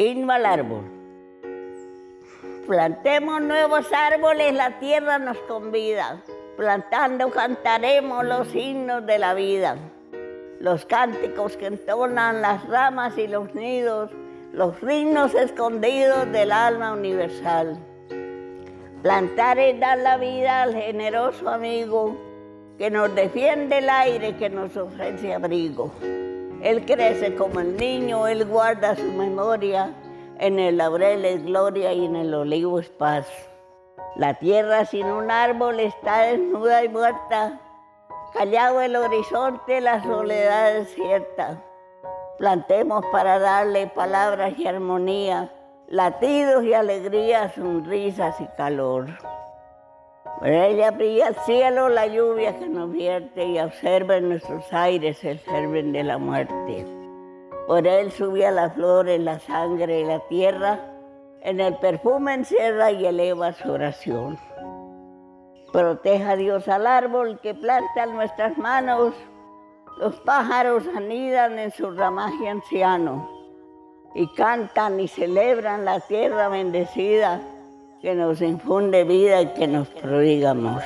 Himno al árbol. Plantemos nuevos árboles, la tierra nos convida. Plantando cantaremos los himnos de la vida. Los cánticos que entonan las ramas y los nidos, los ritmos escondidos del alma universal. Plantar es dar la vida al generoso amigo que nos defiende el aire, que nos ofrece abrigo. Él crece como el niño, Él guarda su memoria, en el laurel es gloria y en el olivo es paz. La tierra sin un árbol está desnuda y muerta, callado el horizonte, la soledad es cierta. Plantemos para darle palabras y armonía, latidos y alegría, sonrisas y calor. Por ella brilla el cielo, la lluvia que nos vierte y observa en nuestros aires el germen de la muerte. Por él subía las flores, la sangre y la tierra, en el perfume encierra y eleva su oración. Proteja Dios al árbol que planta en nuestras manos, los pájaros anidan en su ramaje anciano y cantan y celebran la tierra bendecida que nos infunde vida y que nos prodiga amor.